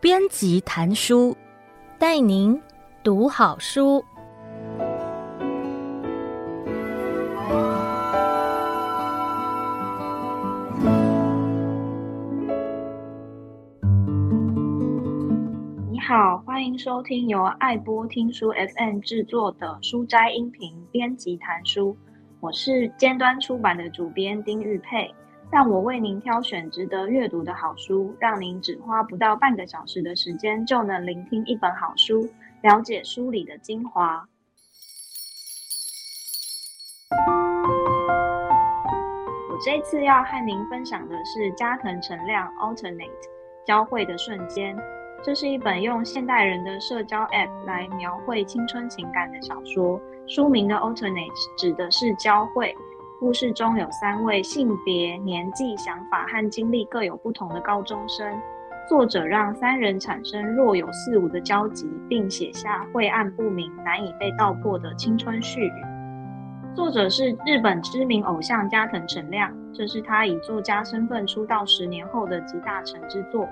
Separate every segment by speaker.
Speaker 1: 编辑谈书，带您读好书。
Speaker 2: 你好，欢迎收听由爱播听书 FM 制作的书斋音频编辑谈书，我是尖端出版的主编丁玉佩。让我为您挑选值得阅读的好书，让您只花不到半个小时的时间就能聆听一本好书，了解书里的精华。我这次要和您分享的是加藤成亮《Alternate》交汇的瞬间。这是一本用现代人的社交 App 来描绘青春情感的小说。书名的 Alternate 指的是交汇。故事中有三位性别、年纪、想法和经历各有不同的高中生，作者让三人产生若有似无的交集，并写下晦暗不明、难以被道破的青春絮语。作者是日本知名偶像加藤成亮，这是他以作家身份出道十年后的集大成之作，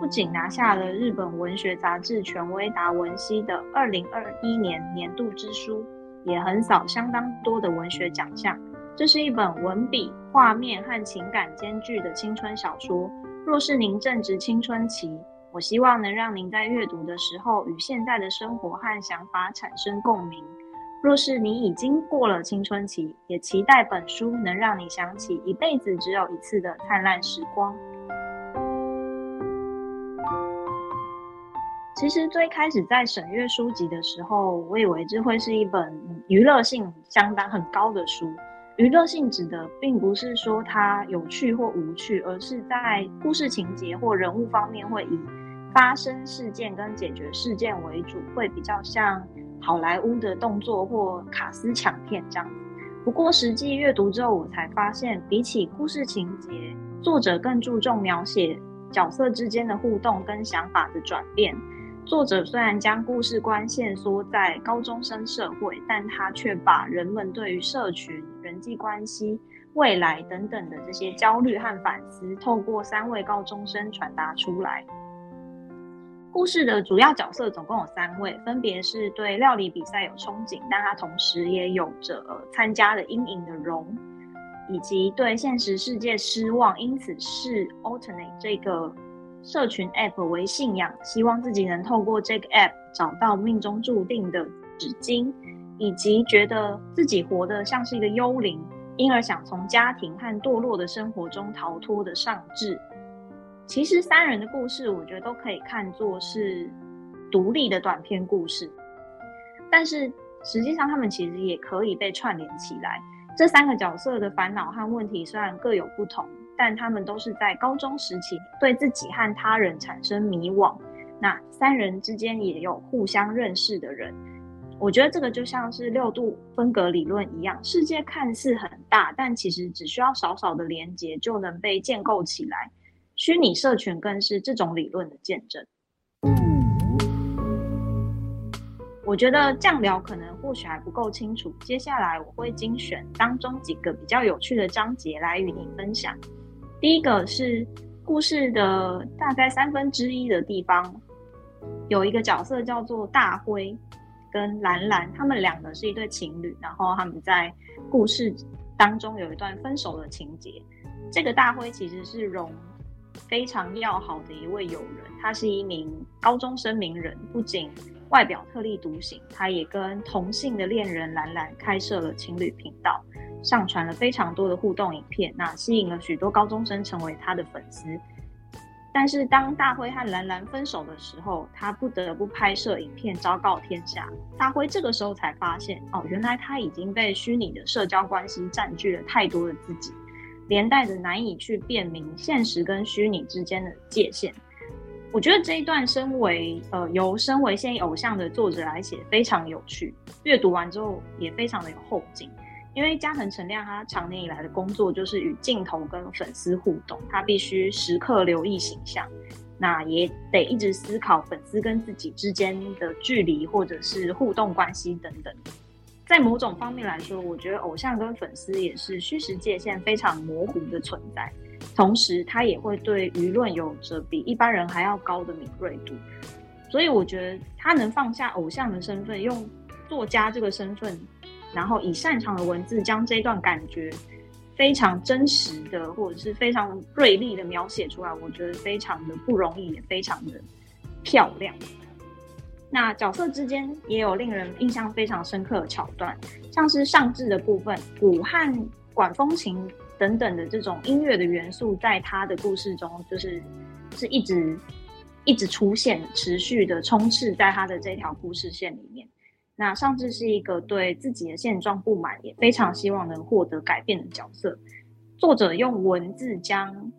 Speaker 2: 不仅拿下了日本文学杂志权威达文西的二零二一年年度之书，也横扫相当多的文学奖项。这是一本文笔、画面和情感兼具的青春小说。若是您正值青春期，我希望能让您在阅读的时候与现在的生活和想法产生共鸣。若是你已经过了青春期，也期待本书能让你想起一辈子只有一次的灿烂时光。其实最开始在审阅书籍的时候，我以为这会是一本娱乐性相当很高的书。娱乐性质的，并不是说它有趣或无趣，而是在故事情节或人物方面会以发生事件跟解决事件为主，会比较像好莱坞的动作或卡斯抢片这样。不过实际阅读之后，我才发现，比起故事情节，作者更注重描写角色之间的互动跟想法的转变。作者虽然将故事观限缩在高中生社会，但他却把人们对于社群、人际关系、未来等等的这些焦虑和反思，透过三位高中生传达出来。故事的主要角色总共有三位，分别是对料理比赛有憧憬，但他同时也有着参加的阴影的荣，以及对现实世界失望，因此是 Alternate 这个。社群 App 为信仰，希望自己能透过这个 App 找到命中注定的纸巾，以及觉得自己活得像是一个幽灵，因而想从家庭和堕落的生活中逃脱的尚志。其实三人的故事，我觉得都可以看作是独立的短篇故事，但是实际上他们其实也可以被串联起来。这三个角色的烦恼和问题虽然各有不同。但他们都是在高中时期对自己和他人产生迷惘，那三人之间也有互相认识的人。我觉得这个就像是六度分隔理论一样，世界看似很大，但其实只需要少少的连接就能被建构起来。虚拟社群更是这种理论的见证。我觉得这样聊可能或许还不够清楚，接下来我会精选当中几个比较有趣的章节来与你分享。第一个是故事的大概三分之一的地方，有一个角色叫做大辉跟兰兰，他们两个是一对情侣，然后他们在故事当中有一段分手的情节。这个大辉其实是荣非常要好的一位友人，他是一名高中生名人，不仅外表特立独行，他也跟同性的恋人兰兰开设了情侣频道。上传了非常多的互动影片，那吸引了许多高中生成为他的粉丝。但是当大辉和兰兰分手的时候，他不得不拍摄影片昭告天下。大辉这个时候才发现，哦，原来他已经被虚拟的社交关系占据了太多的自己，连带着难以去辨明现实跟虚拟之间的界限。我觉得这一段身为呃由身为现役偶像的作者来写，非常有趣，阅读完之后也非常的有后劲。因为加藤成亮他长年以来的工作就是与镜头跟粉丝互动，他必须时刻留意形象，那也得一直思考粉丝跟自己之间的距离或者是互动关系等等。在某种方面来说，我觉得偶像跟粉丝也是虚实界限非常模糊的存在。同时，他也会对舆论有着比一般人还要高的敏锐度。所以，我觉得他能放下偶像的身份，用作家这个身份，然后以擅长的文字将这段感觉非常真实的，或者是非常锐利的描写出来，我觉得非常的不容易，也非常的漂亮。那角色之间也有令人印象非常深刻的桥段，像是上智的部分，鼓和管风琴等等的这种音乐的元素，在他的故事中就是是一直一直出现，持续的充斥在他的这条故事线里面。那上智是一个对自己的现状不满，也非常希望能获得改变的角色。作者用文字将。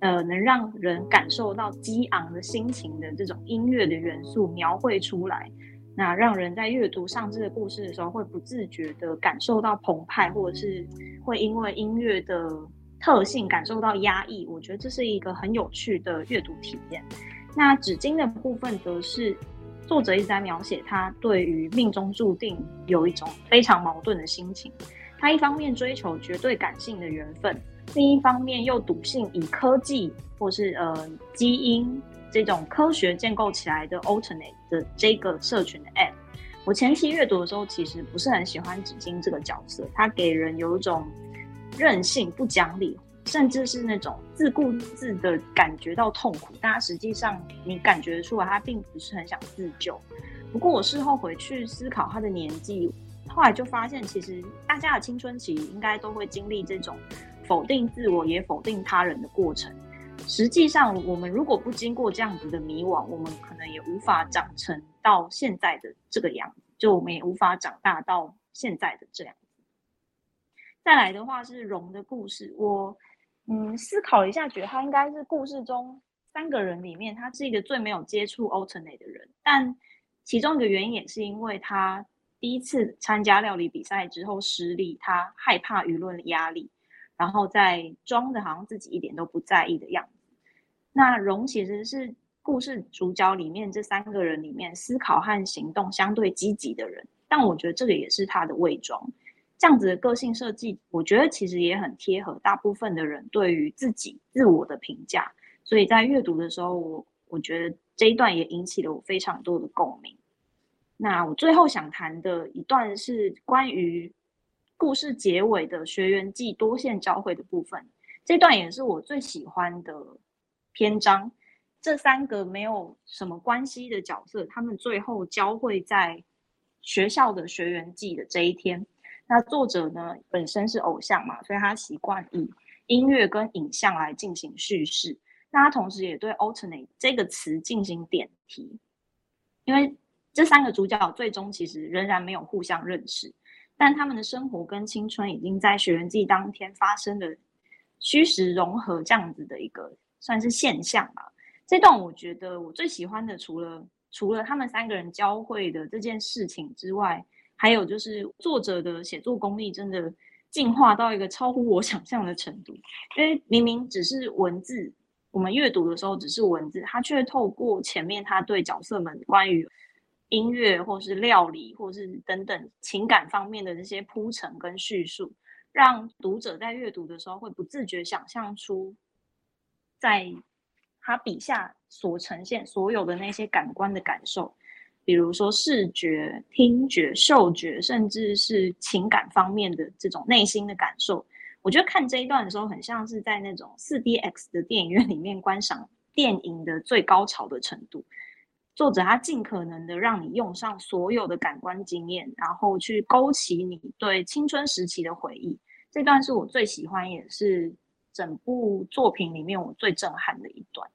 Speaker 2: 呃，能让人感受到激昂的心情的这种音乐的元素描绘出来，那让人在阅读上智的故事的时候，会不自觉地感受到澎湃，或者是会因为音乐的特性感受到压抑。我觉得这是一个很有趣的阅读体验。那纸巾的部分，则是作者一直在描写他对于命中注定有一种非常矛盾的心情。他一方面追求绝对感性的缘分。另一方面，又笃信以科技或是呃基因这种科学建构起来的 alternate 的这个社群的 app。我前期阅读的时候，其实不是很喜欢纸巾这个角色，他给人有一种任性、不讲理，甚至是那种自顾自的感觉到痛苦。但他实际上，你感觉出来，他并不是很想自救。不过我事后回去思考他的年纪，后来就发现，其实大家的青春期应该都会经历这种。否定自我也否定他人的过程，实际上，我们如果不经过这样子的迷惘，我们可能也无法长成到现在的这个样子，就我们也无法长大到现在的这样子。再来的话是荣的故事，我嗯思考一下，觉得他应该是故事中三个人里面，他是一个最没有接触 alternate 的人，但其中一个原因也是因为他第一次参加料理比赛之后失利，他害怕舆论压力。然后再装的好像自己一点都不在意的样子。那荣其实是故事主角里面这三个人里面思考和行动相对积极的人，但我觉得这个也是他的伪装。这样子的个性设计，我觉得其实也很贴合大部分的人对于自己自我的评价。所以在阅读的时候，我我觉得这一段也引起了我非常多的共鸣。那我最后想谈的一段是关于。故事结尾的学园祭多线交汇的部分，这段也是我最喜欢的篇章。这三个没有什么关系的角色，他们最后交汇在学校的学园祭的这一天。那作者呢，本身是偶像嘛，所以他习惯以音乐跟影像来进行叙事。那他同时也对 alternate 这个词进行点题，因为这三个主角最终其实仍然没有互相认识。但他们的生活跟青春已经在学园祭当天发生了虚实融合这样子的一个算是现象吧。这段我觉得我最喜欢的，除了除了他们三个人交汇的这件事情之外，还有就是作者的写作功力真的进化到一个超乎我想象的程度。因为明明只是文字，我们阅读的时候只是文字，他却透过前面他对角色们关于。音乐，或是料理，或是等等情感方面的这些铺陈跟叙述，让读者在阅读的时候会不自觉想象出，在他笔下所呈现所有的那些感官的感受，比如说视觉、听觉、嗅觉，甚至是情感方面的这种内心的感受。我觉得看这一段的时候，很像是在那种 4DX 的电影院里面观赏电影的最高潮的程度。作者他尽可能的让你用上所有的感官经验，然后去勾起你对青春时期的回忆。这段是我最喜欢，也是整部作品里面我最震撼的一段。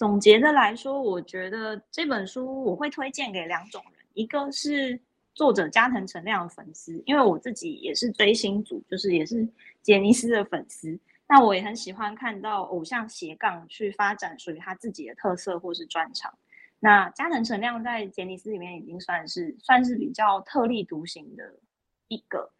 Speaker 2: 总结的来说，我觉得这本书我会推荐给两种人，一个是作者加藤成亮的粉丝，因为我自己也是追星族，就是也是杰尼斯的粉丝。那我也很喜欢看到偶像斜杠去发展属于他自己的特色或是专长。那加藤成亮在杰尼斯里面已经算是算是比较特立独行的一个。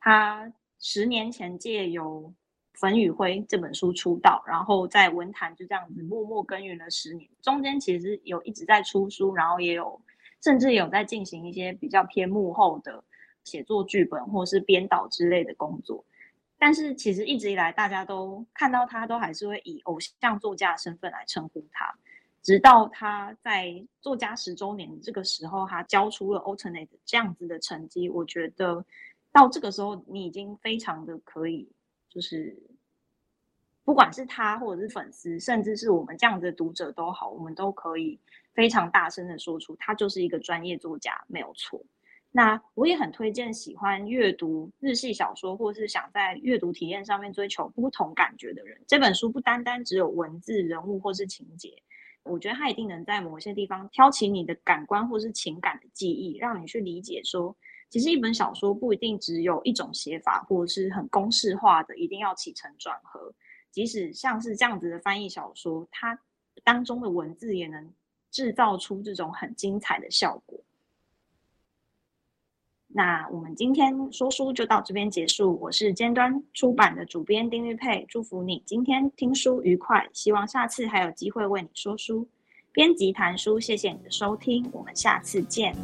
Speaker 2: 他十年前借由《粉与灰》这本书出道，然后在文坛就这样子默默耕耘了十年。中间其实有一直在出书，然后也有甚至有在进行一些比较偏幕后的写作剧本或是编导之类的工作。但是其实一直以来，大家都看到他，都还是会以偶像作家的身份来称呼他。直到他在作家十周年这个时候，他交出了《Alternate》这样子的成绩。我觉得到这个时候，你已经非常的可以，就是不管是他或者是粉丝，甚至是我们这样子的读者都好，我们都可以非常大声的说出，他就是一个专业作家，没有错。那我也很推荐喜欢阅读日系小说，或是想在阅读体验上面追求不同感觉的人，这本书不单单只有文字、人物或是情节，我觉得它一定能在某些地方挑起你的感官或是情感的记忆，让你去理解说，其实一本小说不一定只有一种写法，或者是很公式化的，一定要起承转合。即使像是这样子的翻译小说，它当中的文字也能制造出这种很精彩的效果。那我们今天说书就到这边结束。我是尖端出版的主编丁玉佩，祝福你今天听书愉快，希望下次还有机会为你说书。编辑谈书，谢谢你的收听，我们下次见。